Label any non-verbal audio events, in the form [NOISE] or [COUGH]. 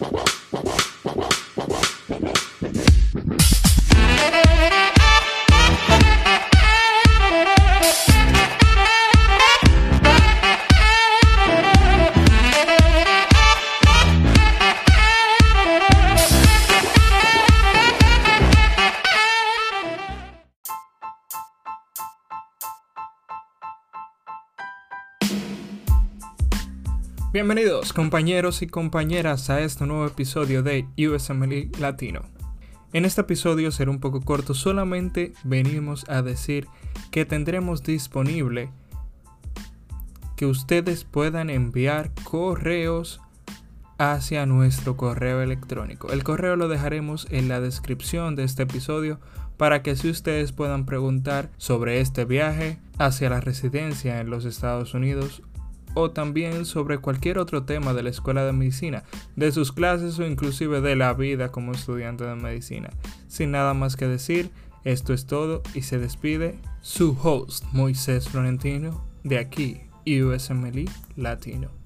Wow. [LAUGHS] Bienvenidos compañeros y compañeras a este nuevo episodio de USMLE Latino. En este episodio será un poco corto, solamente venimos a decir que tendremos disponible que ustedes puedan enviar correos hacia nuestro correo electrónico. El correo lo dejaremos en la descripción de este episodio para que si ustedes puedan preguntar sobre este viaje hacia la residencia en los Estados Unidos o también sobre cualquier otro tema de la escuela de medicina, de sus clases o inclusive de la vida como estudiante de medicina. Sin nada más que decir, esto es todo y se despide su host Moisés Florentino de aquí, USMLE Latino.